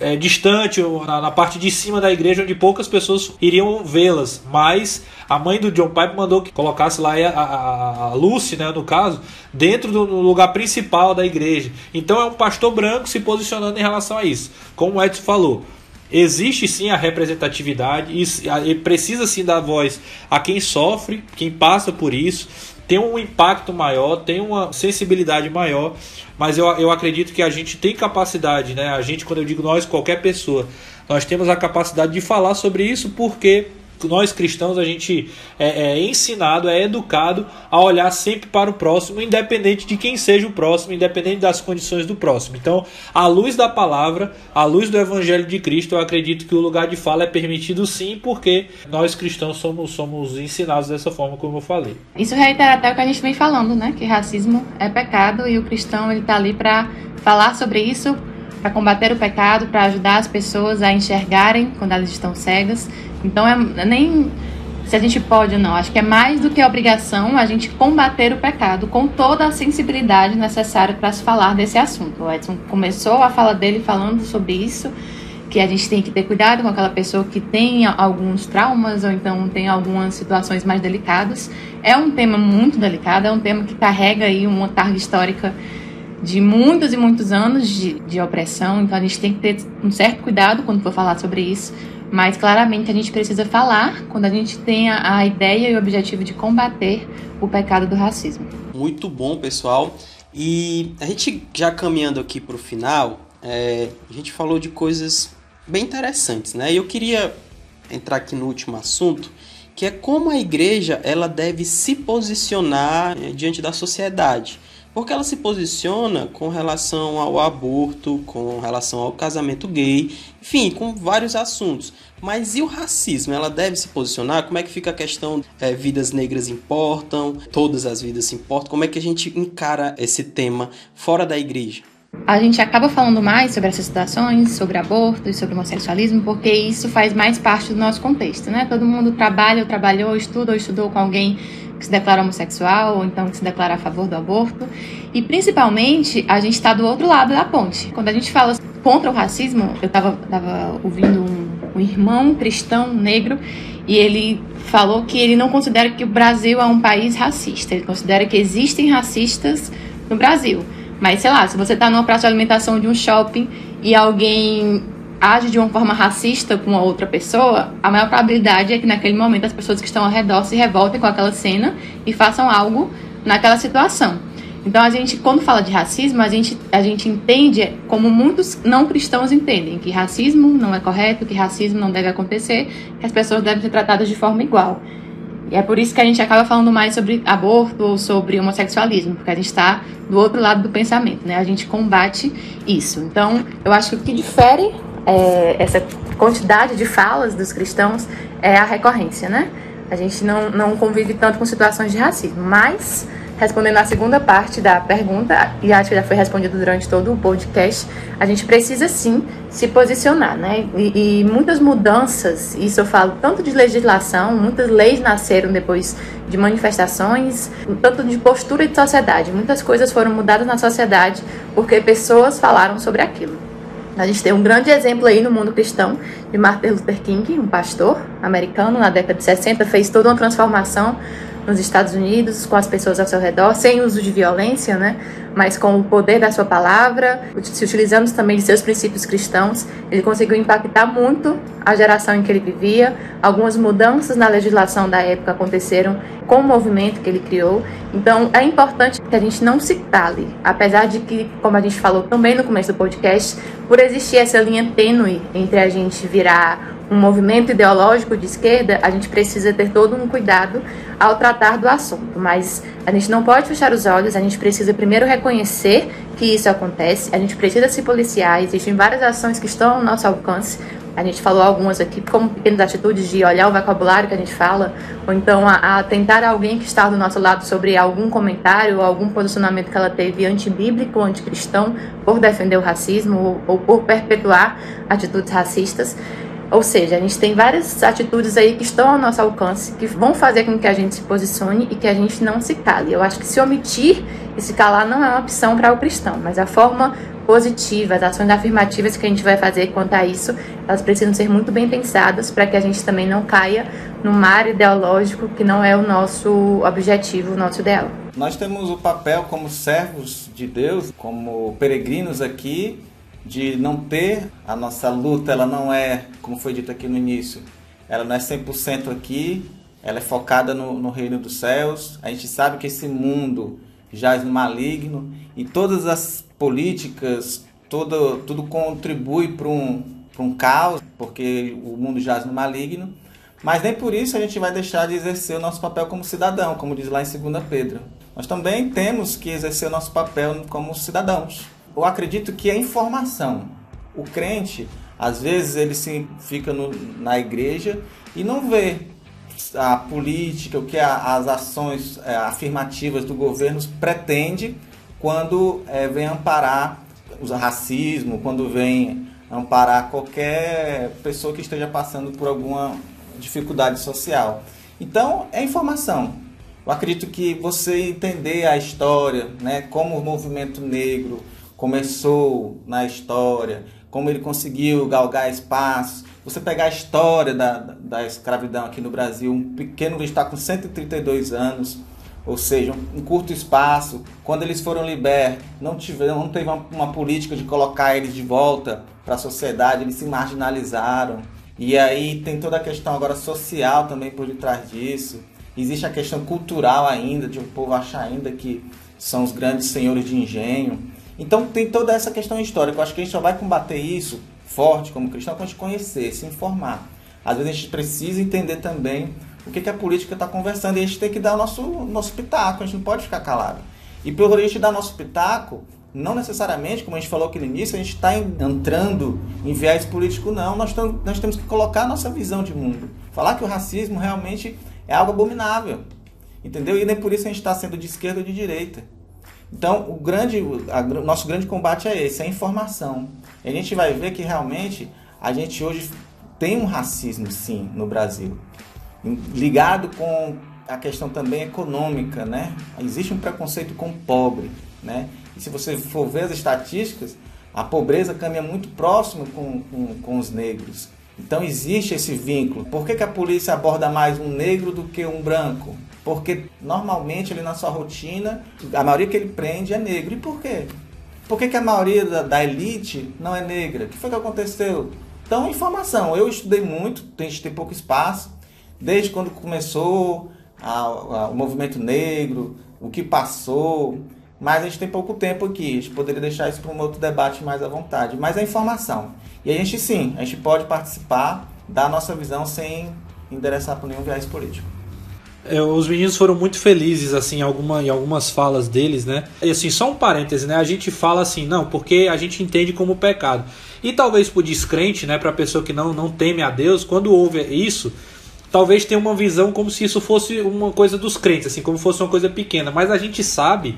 S5: é, distante, na, na, parte de cima da igreja, onde poucas pessoas iriam vê-las. Mas a mãe do John Pipe mandou que colocasse lá a, a, a Lucy, né, no caso, dentro do lugar principal da igreja. Então é um pastor branco se posicionando em relação a isso. Como o Edson falou, Existe sim a representatividade e precisa sim dar voz a quem sofre, quem passa por isso, tem um impacto maior, tem uma sensibilidade maior, mas eu, eu acredito que a gente tem capacidade, né? A gente, quando eu digo nós, qualquer pessoa, nós temos a capacidade de falar sobre isso porque nós cristãos a gente é, é, ensinado, é educado a olhar sempre para o próximo, independente de quem seja o próximo, independente das condições do próximo. Então, à luz da palavra, à luz do Evangelho de Cristo, eu acredito que o lugar de fala é permitido sim, porque nós cristãos somos, somos ensinados dessa forma, como eu falei.
S3: Isso reitera até o que a gente vem falando, né? Que racismo é pecado e o cristão ele está ali para falar sobre isso para combater o pecado, para ajudar as pessoas a enxergarem quando elas estão cegas. Então é nem se a gente pode ou não, acho que é mais do que obrigação a gente combater o pecado com toda a sensibilidade necessária para se falar desse assunto. O Edson começou a fala dele falando sobre isso, que a gente tem que ter cuidado com aquela pessoa que tem alguns traumas ou então tem algumas situações mais delicadas. É um tema muito delicado, é um tema que carrega aí uma carga histórica de muitos e muitos anos de, de opressão, então a gente tem que ter um certo cuidado quando for falar sobre isso, mas claramente a gente precisa falar quando a gente tem a, a ideia e o objetivo de combater o pecado do racismo.
S2: Muito bom, pessoal. E a gente já caminhando aqui para o final, é, a gente falou de coisas bem interessantes, né? E eu queria entrar aqui no último assunto, que é como a igreja ela deve se posicionar é, diante da sociedade porque ela se posiciona com relação ao aborto, com relação ao casamento gay, enfim, com vários assuntos. Mas e o racismo? Ela deve se posicionar? Como é que fica a questão é, vidas negras importam, todas as vidas importam? Como é que a gente encara esse tema fora da igreja?
S3: A gente acaba falando mais sobre essas situações, sobre aborto e sobre homossexualismo, porque isso faz mais parte do nosso contexto, né? Todo mundo trabalha, ou trabalhou, estuda ou estudou com alguém que se declara homossexual ou então que se declara a favor do aborto. E principalmente a gente está do outro lado da ponte. Quando a gente fala contra o racismo, eu estava tava ouvindo um, um irmão cristão negro e ele falou que ele não considera que o Brasil é um país racista. Ele considera que existem racistas no Brasil. Mas sei lá, se você está numa praça de alimentação de um shopping e alguém age de uma forma racista com a outra pessoa, a maior probabilidade é que naquele momento as pessoas que estão ao redor se revoltem com aquela cena e façam algo naquela situação. Então a gente, quando fala de racismo, a gente, a gente entende como muitos não cristãos entendem, que racismo não é correto, que racismo não deve acontecer, que as pessoas devem ser tratadas de forma igual. E é por isso que a gente acaba falando mais sobre aborto ou sobre homossexualismo, porque a gente está do outro lado do pensamento, né? A gente combate isso. Então, eu acho que o que difere é, essa quantidade de falas dos cristãos é a recorrência, né? A gente não, não convive tanto com situações de racismo, mas respondendo à segunda parte da pergunta, e acho que já foi respondido durante todo o podcast, a gente precisa sim se posicionar, né? E, e, muitas mudanças, isso eu falo tanto de legislação, muitas leis nasceram depois de manifestações, tanto de postura de sociedade. Muitas coisas foram mudadas na sociedade porque pessoas falaram sobre aquilo. A gente tem um grande exemplo aí no mundo cristão de Martin Luther King, um pastor americano na década de 60, fez toda uma transformação nos Estados Unidos, com as pessoas ao seu redor, sem uso de violência, né? mas com o poder da sua palavra, se utilizando também de seus princípios cristãos, ele conseguiu impactar muito a geração em que ele vivia. Algumas mudanças na legislação da época aconteceram com o movimento que ele criou. Então, é importante que a gente não se cale, apesar de que, como a gente falou também no começo do podcast, por existir essa linha tênue entre a gente virar um movimento ideológico de esquerda, a gente precisa ter todo um cuidado ao tratar do assunto. Mas a gente não pode fechar os olhos, a gente precisa primeiro reconhecer que isso acontece, a gente precisa se policiar, existem várias ações que estão ao nosso alcance. A gente falou algumas aqui, como pequenas atitudes de olhar o vocabulário que a gente fala, ou então a, a tentar alguém que está do nosso lado sobre algum comentário ou algum posicionamento que ela teve antibíblico ou anticristão por defender o racismo ou, ou por perpetuar atitudes racistas. Ou seja, a gente tem várias atitudes aí que estão ao nosso alcance, que vão fazer com que a gente se posicione e que a gente não se cale. Eu acho que se omitir e se calar não é uma opção para o cristão, mas a forma positiva, as ações afirmativas que a gente vai fazer quanto a isso, elas precisam ser muito bem pensadas para que a gente também não caia no mar ideológico que não é o nosso objetivo, o nosso ideal.
S7: Nós temos o papel como servos de Deus, como peregrinos aqui, de não ter a nossa luta, ela não é, como foi dito aqui no início, ela não é 100% aqui, ela é focada no, no reino dos céus. A gente sabe que esse mundo jaz no maligno e todas as políticas, todo, tudo contribui para um, um caos, porque o mundo jaz no maligno. Mas nem por isso a gente vai deixar de exercer o nosso papel como cidadão, como diz lá em 2 Pedro. Nós também temos que exercer o nosso papel como cidadãos eu acredito que é informação. O crente, às vezes, ele se fica no, na igreja e não vê a política, o que a, as ações é, afirmativas do governo pretende quando é, vem amparar o racismo, quando vem amparar qualquer pessoa que esteja passando por alguma dificuldade social. Então, é informação. Eu acredito que você entender a história, né, como o movimento negro começou na história, como ele conseguiu galgar espaço. Você pegar a história da, da escravidão aqui no Brasil, um pequeno que está com 132 anos, ou seja, um curto espaço. Quando eles foram libertos, não, tiveram, não teve uma, uma política de colocar eles de volta para a sociedade, eles se marginalizaram. E aí tem toda a questão agora social também por detrás disso. Existe a questão cultural ainda, de o povo achar ainda que são os grandes senhores de engenho. Então tem toda essa questão histórica. Eu acho que a gente só vai combater isso forte como cristão quando a gente conhecer, se informar. Às vezes a gente precisa entender também o que, que a política está conversando e a gente tem que dar o nosso, nosso pitaco, a gente não pode ficar calado. E pelo a gente dar nosso pitaco, não necessariamente, como a gente falou aqui no início, a gente está entrando em viés político, não. Nós, nós temos que colocar a nossa visão de mundo. Falar que o racismo realmente é algo abominável. Entendeu? E nem por isso a gente está sendo de esquerda ou de direita. Então, o grande, a, nosso grande combate é esse, é a informação. E a gente vai ver que realmente a gente hoje tem um racismo, sim, no Brasil, ligado com a questão também econômica, né? Existe um preconceito com o pobre, né? E se você for ver as estatísticas, a pobreza caminha muito próximo com, com, com os negros. Então existe esse vínculo. Por que, que a polícia aborda mais um negro do que um branco? Porque normalmente ele na sua rotina, a maioria que ele prende é negro. E por quê? Por que, que a maioria da, da elite não é negra? O que foi que aconteceu? Então, informação. Eu estudei muito, tem, tem pouco espaço, desde quando começou a, a, o movimento negro, o que passou. Mas a gente tem pouco tempo aqui, a gente poderia deixar isso para um outro debate mais à vontade. Mas é informação. E a gente sim, a gente pode participar, dar a nossa visão sem endereçar para nenhum viés político.
S5: É, os meninos foram muito felizes assim em, alguma, em algumas falas deles, né? E assim, só um parêntese, né? A gente fala assim, não, porque a gente entende como pecado. E talvez pro descrente, né, pra pessoa que não, não teme a Deus, quando ouve isso, talvez tenha uma visão como se isso fosse uma coisa dos crentes, assim, como fosse uma coisa pequena. Mas a gente sabe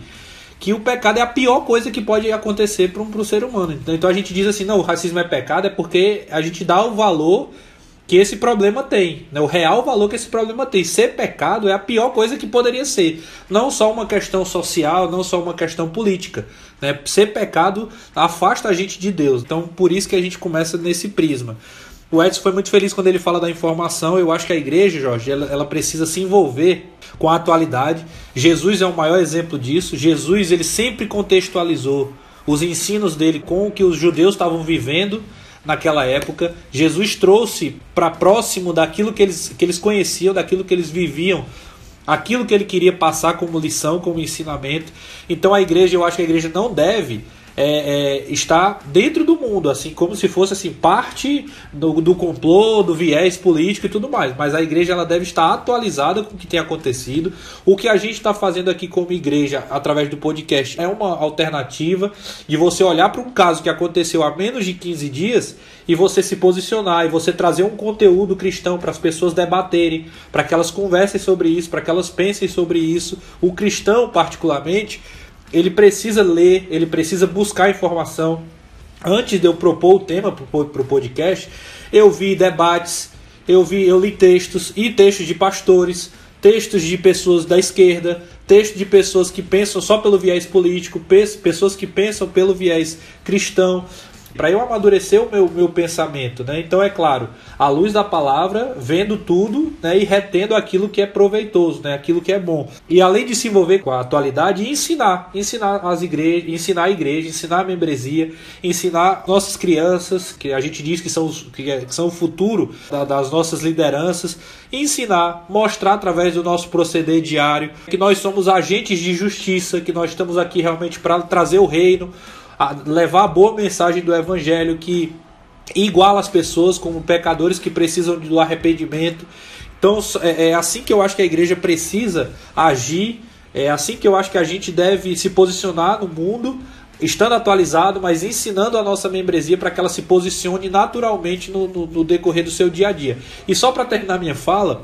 S5: que o pecado é a pior coisa que pode acontecer para um ser humano. Então, então a gente diz assim, não, o racismo é pecado, é porque a gente dá o valor que esse problema tem, né? o real valor que esse problema tem. Ser pecado é a pior coisa que poderia ser. Não só uma questão social, não só uma questão política. Né? Ser pecado afasta a gente de Deus. Então, por isso que a gente começa nesse prisma. O Edson foi muito feliz quando ele fala da informação. Eu acho que a igreja, Jorge, ela, ela precisa se envolver com a atualidade. Jesus é o maior exemplo disso. Jesus ele sempre contextualizou os ensinos dele com o que os judeus estavam vivendo naquela época. Jesus trouxe para próximo daquilo que eles, que eles conheciam, daquilo que eles viviam, aquilo que ele queria passar como lição, como ensinamento. Então a igreja, eu acho que a igreja não deve é, é, está dentro do mundo, assim, como se fosse assim parte do, do complô, do viés político e tudo mais. Mas a igreja ela deve estar atualizada com o que tem acontecido. O que a gente está fazendo aqui como igreja através do podcast é uma alternativa de você olhar para um caso que aconteceu há menos de 15 dias e você se posicionar e você trazer um conteúdo cristão para as pessoas debaterem, para que elas conversem sobre isso, para que elas pensem sobre isso. O cristão, particularmente ele precisa ler, ele precisa buscar informação. Antes de eu propor o tema para o podcast, eu vi debates, eu vi, eu li textos e textos de pastores, textos de pessoas da esquerda, textos de pessoas que pensam só pelo viés político, pessoas que pensam pelo viés cristão, para eu amadurecer o meu, meu pensamento, né? Então é claro, à luz da palavra, vendo tudo, né, e retendo aquilo que é proveitoso, né, aquilo que é bom. E além de se envolver com a atualidade, ensinar, ensinar as igrejas, ensinar a igreja, ensinar a membresia, ensinar nossas crianças, que a gente diz que são, que, é, que são o futuro da, das nossas lideranças, ensinar, mostrar através do nosso proceder diário que nós somos agentes de justiça, que nós estamos aqui realmente para trazer o reino, a levar a boa mensagem do evangelho que iguala as pessoas como pecadores que precisam do arrependimento. Então é, é assim que eu acho que a igreja precisa agir, é assim que eu acho que a gente deve se posicionar no mundo, estando atualizado, mas ensinando a nossa membresia para que ela se posicione naturalmente no, no, no decorrer do seu dia a dia. E só para terminar minha fala,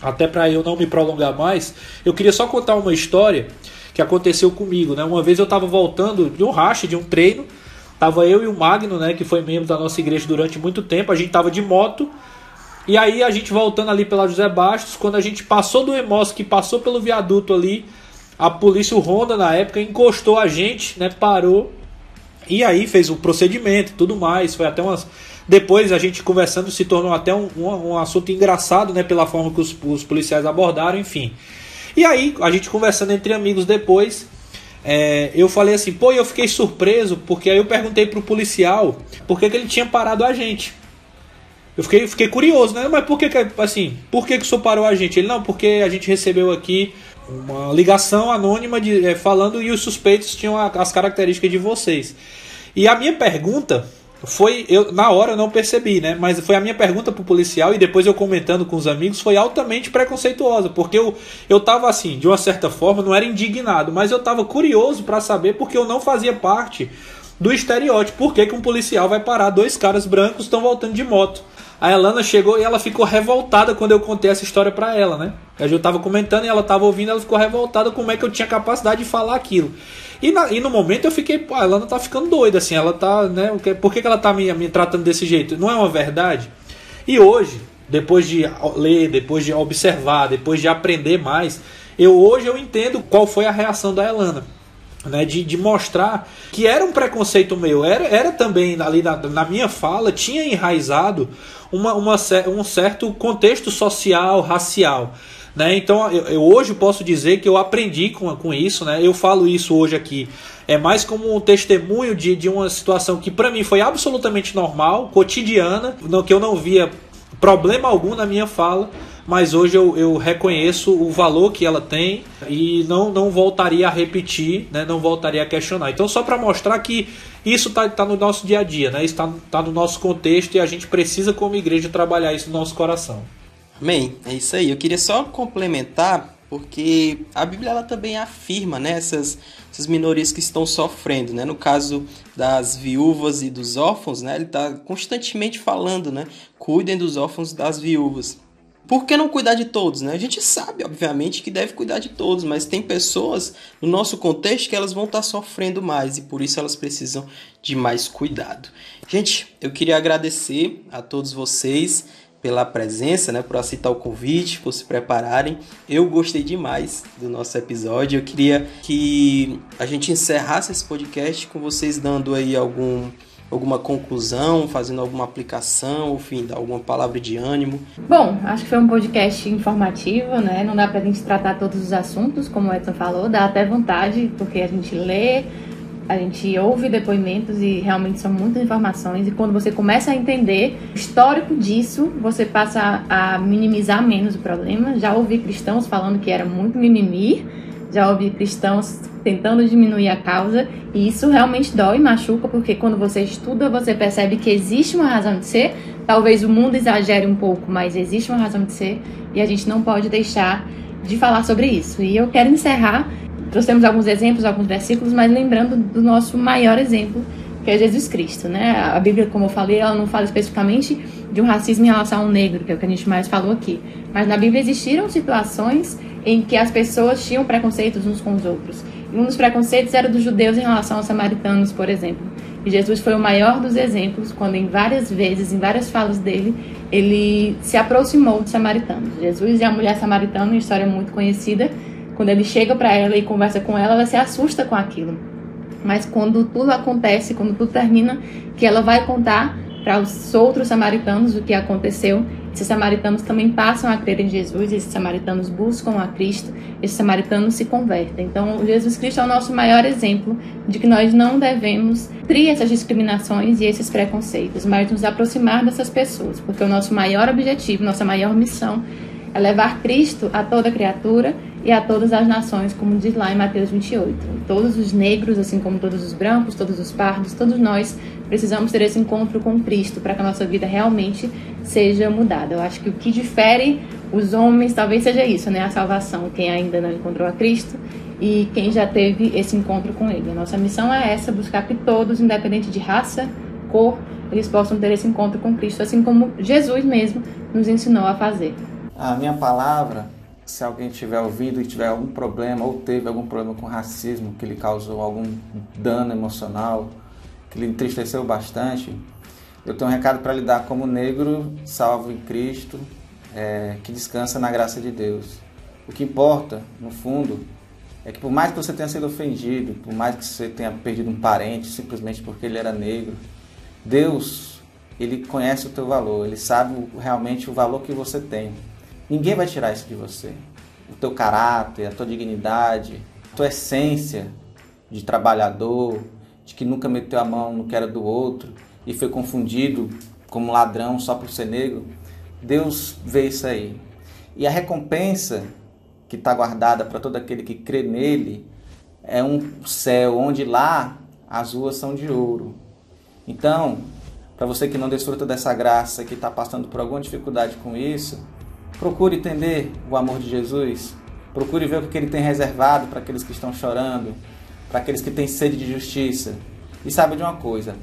S5: até para eu não me prolongar mais, eu queria só contar uma história que aconteceu comigo, né? Uma vez eu estava voltando de um racha, de um treino, tava eu e o Magno, né, que foi membro da nossa igreja durante muito tempo, a gente tava de moto, e aí a gente voltando ali pela José Bastos, quando a gente passou do Emos, que passou pelo viaduto ali, a polícia o Honda na época encostou a gente, né, parou, e aí fez o procedimento tudo mais, foi até umas... Depois a gente conversando se tornou até um, um, um assunto engraçado, né, pela forma que os, os policiais abordaram, enfim... E aí, a gente conversando entre amigos depois, é, eu falei assim, pô, eu fiquei surpreso, porque aí eu perguntei pro policial por que, que ele tinha parado a gente. Eu fiquei, fiquei curioso, né? Mas por que, que assim, por que, que o senhor parou a gente? Ele, não, porque a gente recebeu aqui uma ligação anônima de, é, falando e os suspeitos tinham a, as características de vocês. E a minha pergunta foi eu na hora eu não percebi, né? Mas foi a minha pergunta pro policial e depois eu comentando com os amigos foi altamente preconceituosa, porque eu eu tava assim, de uma certa forma, não era indignado, mas eu tava curioso para saber porque eu não fazia parte do estereótipo. Por que, que um policial vai parar dois caras brancos estão voltando de moto? A Elana chegou e ela ficou revoltada quando eu contei essa história para ela, né? Eu tava comentando e ela tava ouvindo, ela ficou revoltada como é que eu tinha capacidade de falar aquilo. E, na, e no momento eu fiquei, pô, ela não tá ficando doida, assim, ela tá, né? Por que, que ela tá me, me tratando desse jeito? Não é uma verdade? E hoje, depois de ler, depois de observar, depois de aprender mais, eu hoje eu entendo qual foi a reação da Elana. Né, de, de mostrar que era um preconceito meu, era, era também ali na, na minha fala, tinha enraizado uma, uma, um certo contexto social, racial. Né? Então eu, eu, hoje posso dizer que eu aprendi com, com isso, né? eu falo isso hoje aqui. É mais como um testemunho de, de uma situação que para mim foi absolutamente normal, cotidiana, no, que eu não via problema algum na minha fala, mas hoje eu, eu reconheço o valor que ela tem e não, não voltaria a repetir, né? não voltaria a questionar. Então, só para mostrar que isso está tá no nosso dia a dia, né? está tá no nosso contexto e a gente precisa, como igreja, trabalhar isso no nosso coração.
S2: Amém. É isso aí. Eu queria só complementar, porque a Bíblia ela também afirma né, essas, essas minorias que estão sofrendo. Né? No caso das viúvas e dos órfãos, né, ele está constantemente falando, né? Cuidem dos órfãos das viúvas. Por que não cuidar de todos, né? A gente sabe, obviamente, que deve cuidar de todos, mas tem pessoas no nosso contexto que elas vão estar sofrendo mais e por isso elas precisam de mais cuidado. Gente, eu queria agradecer a todos vocês pela presença, né, por aceitar o convite, por se prepararem. Eu gostei demais do nosso episódio. Eu queria que a gente encerrasse esse podcast com vocês dando aí algum alguma conclusão, fazendo alguma aplicação, enfim, alguma palavra de ânimo.
S3: Bom, acho que foi um podcast informativo, né? Não dá pra gente tratar todos os assuntos, como o Edson falou, dá até vontade, porque a gente lê, a gente ouve depoimentos e realmente são muitas informações. E quando você começa a entender o histórico disso, você passa a minimizar menos o problema. Já ouvi cristãos falando que era muito mimimi, já ouvi cristãos tentando diminuir a causa, e isso realmente dói e machuca, porque quando você estuda, você percebe que existe uma razão de ser. Talvez o mundo exagere um pouco, mas existe uma razão de ser, e a gente não pode deixar de falar sobre isso. E eu quero encerrar trouxemos alguns exemplos, alguns versículos, mas lembrando do nosso maior exemplo, que é Jesus Cristo, né? A Bíblia, como eu falei, ela não fala especificamente de um racismo em relação ao negro, que é o que a gente mais falou aqui. Mas na Bíblia existiram situações em que as pessoas tinham preconceitos uns com os outros. E um dos preconceitos era dos judeus em relação aos samaritanos, por exemplo. E Jesus foi o maior dos exemplos, quando em várias vezes, em várias falas dele, ele se aproximou dos samaritanos. Jesus e a mulher samaritana, uma história muito conhecida, quando ele chega para ela e conversa com ela, ela se assusta com aquilo. Mas quando tudo acontece, quando tudo termina, que ela vai contar para os outros samaritanos o que aconteceu, esses samaritanos também passam a crer em Jesus, esses samaritanos buscam a Cristo, esses samaritanos se convertem. Então, Jesus Cristo é o nosso maior exemplo de que nós não devemos criar essas discriminações e esses preconceitos, mas nos aproximar dessas pessoas, porque o nosso maior objetivo, nossa maior missão é levar Cristo a toda criatura e a todas as nações, como diz lá em Mateus 28. Todos os negros, assim como todos os brancos, todos os pardos, todos nós precisamos ter esse encontro com Cristo para que a nossa vida realmente seja mudada. Eu acho que o que difere os homens talvez seja isso, né? A salvação, quem ainda não encontrou a Cristo e quem já teve esse encontro com Ele. A nossa missão é essa, buscar que todos, independente de raça, cor, eles possam ter esse encontro com Cristo, assim como Jesus mesmo nos ensinou a fazer.
S7: A minha palavra se alguém tiver ouvido e tiver algum problema ou teve algum problema com racismo que lhe causou algum dano emocional, que lhe entristeceu bastante, eu tenho um recado para lhe dar como negro salvo em Cristo, é, que descansa na graça de Deus. O que importa, no fundo, é que por mais que você tenha sido ofendido, por mais que você tenha perdido um parente simplesmente porque ele era negro, Deus, ele conhece o teu valor, ele sabe realmente o valor que você tem. Ninguém vai tirar isso de você. O teu caráter, a tua dignidade, a tua essência de trabalhador, de que nunca meteu a mão no que era do outro e foi confundido como ladrão só por ser negro. Deus vê isso aí. E a recompensa que está guardada para todo aquele que crê nele é um céu onde lá as ruas são de ouro. Então, para você que não desfruta dessa graça, que está passando por alguma dificuldade com isso, Procure entender o amor de Jesus. Procure ver o que ele tem reservado para aqueles que estão chorando, para aqueles que têm sede de justiça. E sabe de uma coisa: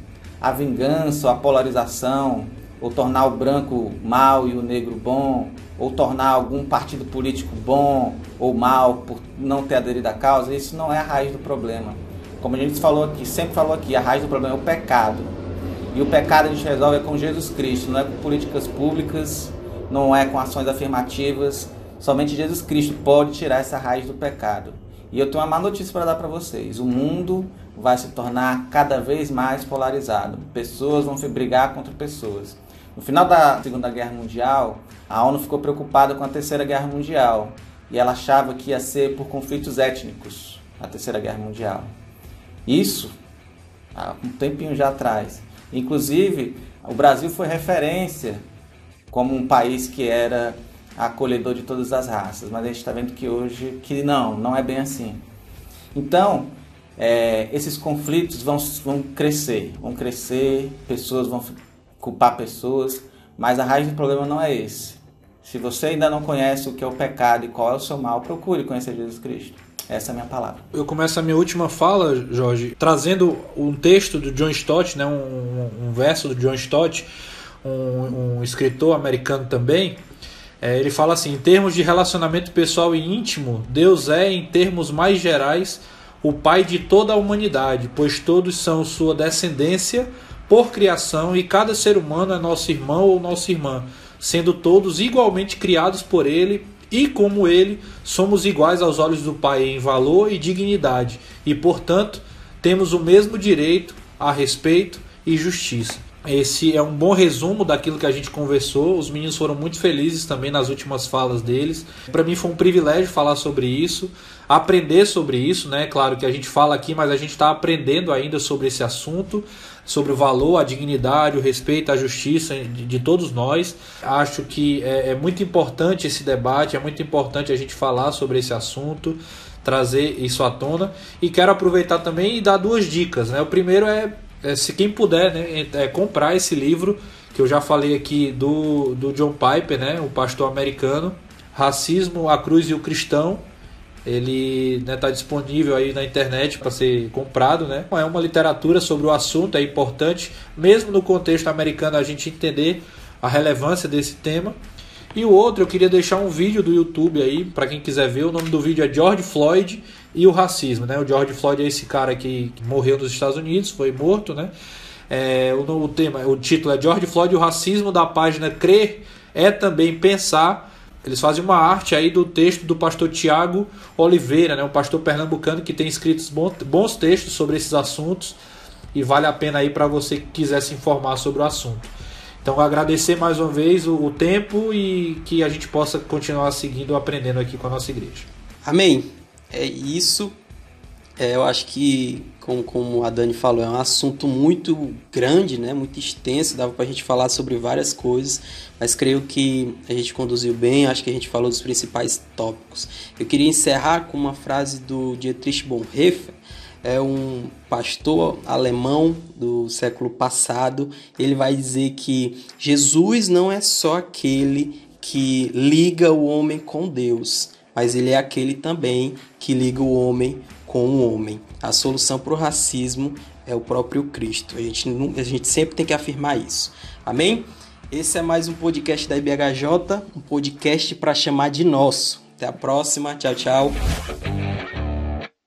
S7: a vingança, a polarização, ou tornar o branco mal e o negro bom, ou tornar algum partido político bom ou mal por não ter aderido à causa, isso não é a raiz do problema. Como a gente falou aqui, sempre falou aqui, a raiz do problema é o pecado. E o pecado a gente resolve é com Jesus Cristo, não é com políticas públicas, não é com ações afirmativas. Somente Jesus Cristo pode tirar essa raiz do pecado. E eu tenho uma má notícia para dar para vocês: o mundo vai se tornar cada vez mais polarizado. Pessoas vão se brigar contra pessoas. No final da Segunda Guerra Mundial, a ONU ficou preocupada com a Terceira Guerra Mundial e ela achava que ia ser por conflitos étnicos a Terceira Guerra Mundial. Isso há um tempinho já atrás. Inclusive, o Brasil foi referência como um país que era acolhedor de todas as raças, mas a gente está vendo que hoje que não, não é bem assim. Então, é, esses conflitos vão, vão crescer, vão crescer, pessoas vão culpar pessoas, mas a raiz do problema não é esse. Se você ainda não conhece o que é o pecado e qual é o seu mal, procure conhecer Jesus Cristo. Essa é a minha palavra.
S5: Eu começo a minha última fala, Jorge, trazendo um texto do John Stott, né, um, um verso do John Stott, um, um escritor americano também, é, ele fala assim: em termos de relacionamento pessoal e íntimo, Deus é, em termos mais gerais, o Pai de toda a humanidade, pois todos são sua descendência por criação e cada ser humano é nosso irmão ou nossa irmã. sendo todos igualmente criados por Ele e como Ele somos iguais aos olhos do Pai em valor e dignidade, e portanto temos o mesmo direito a respeito e justiça. Esse é um bom resumo daquilo que a gente conversou. Os meninos foram muito felizes também nas últimas falas deles. Para mim foi um privilégio falar sobre isso, aprender sobre isso, né? Claro que a gente fala aqui, mas a gente está aprendendo ainda sobre esse assunto, sobre o valor, a dignidade, o respeito, a justiça de, de todos nós. Acho que é, é muito importante esse debate, é muito importante a gente falar sobre esse assunto trazer isso à tona e quero aproveitar também e dar duas dicas, né? O primeiro é se quem puder né, é, comprar esse livro, que eu já falei aqui do, do John Piper, né, o pastor americano, Racismo, a Cruz e o Cristão. Ele está né, tá disponível aí na internet para ser comprado. Né? É uma literatura sobre o assunto, é importante, mesmo no contexto americano, a gente entender a relevância desse tema. E o outro, eu queria deixar um vídeo do YouTube aí, para quem quiser ver. O nome do vídeo é George Floyd e o racismo, né? O George Floyd é esse cara que, morreu nos Estados Unidos, foi morto, né? É, o, o, tema, o título é George Floyd o racismo da página Crer é também pensar. Eles fazem uma arte aí do texto do pastor Tiago Oliveira, né? Um pastor pernambucano que tem escrito bons textos sobre esses assuntos e vale a pena aí para você que quiser se informar sobre o assunto. Então agradecer mais uma vez o, o tempo e que a gente possa continuar seguindo aprendendo aqui com a nossa igreja.
S2: Amém é isso. É, eu acho que, como, como a Dani falou, é um assunto muito grande, né? muito extenso, dava para a gente falar sobre várias coisas, mas creio que a gente conduziu bem, acho que a gente falou dos principais tópicos. Eu queria encerrar com uma frase do Dietrich Bonhoeffer, é um pastor alemão do século passado. Ele vai dizer que Jesus não é só aquele que liga o homem com Deus, mas ele é aquele também que liga o homem com o homem. A solução para o racismo é o próprio Cristo. A gente, a gente sempre tem que afirmar isso. Amém? Esse é mais um podcast da IBHJ, um podcast para chamar de nosso. Até a próxima. Tchau, tchau.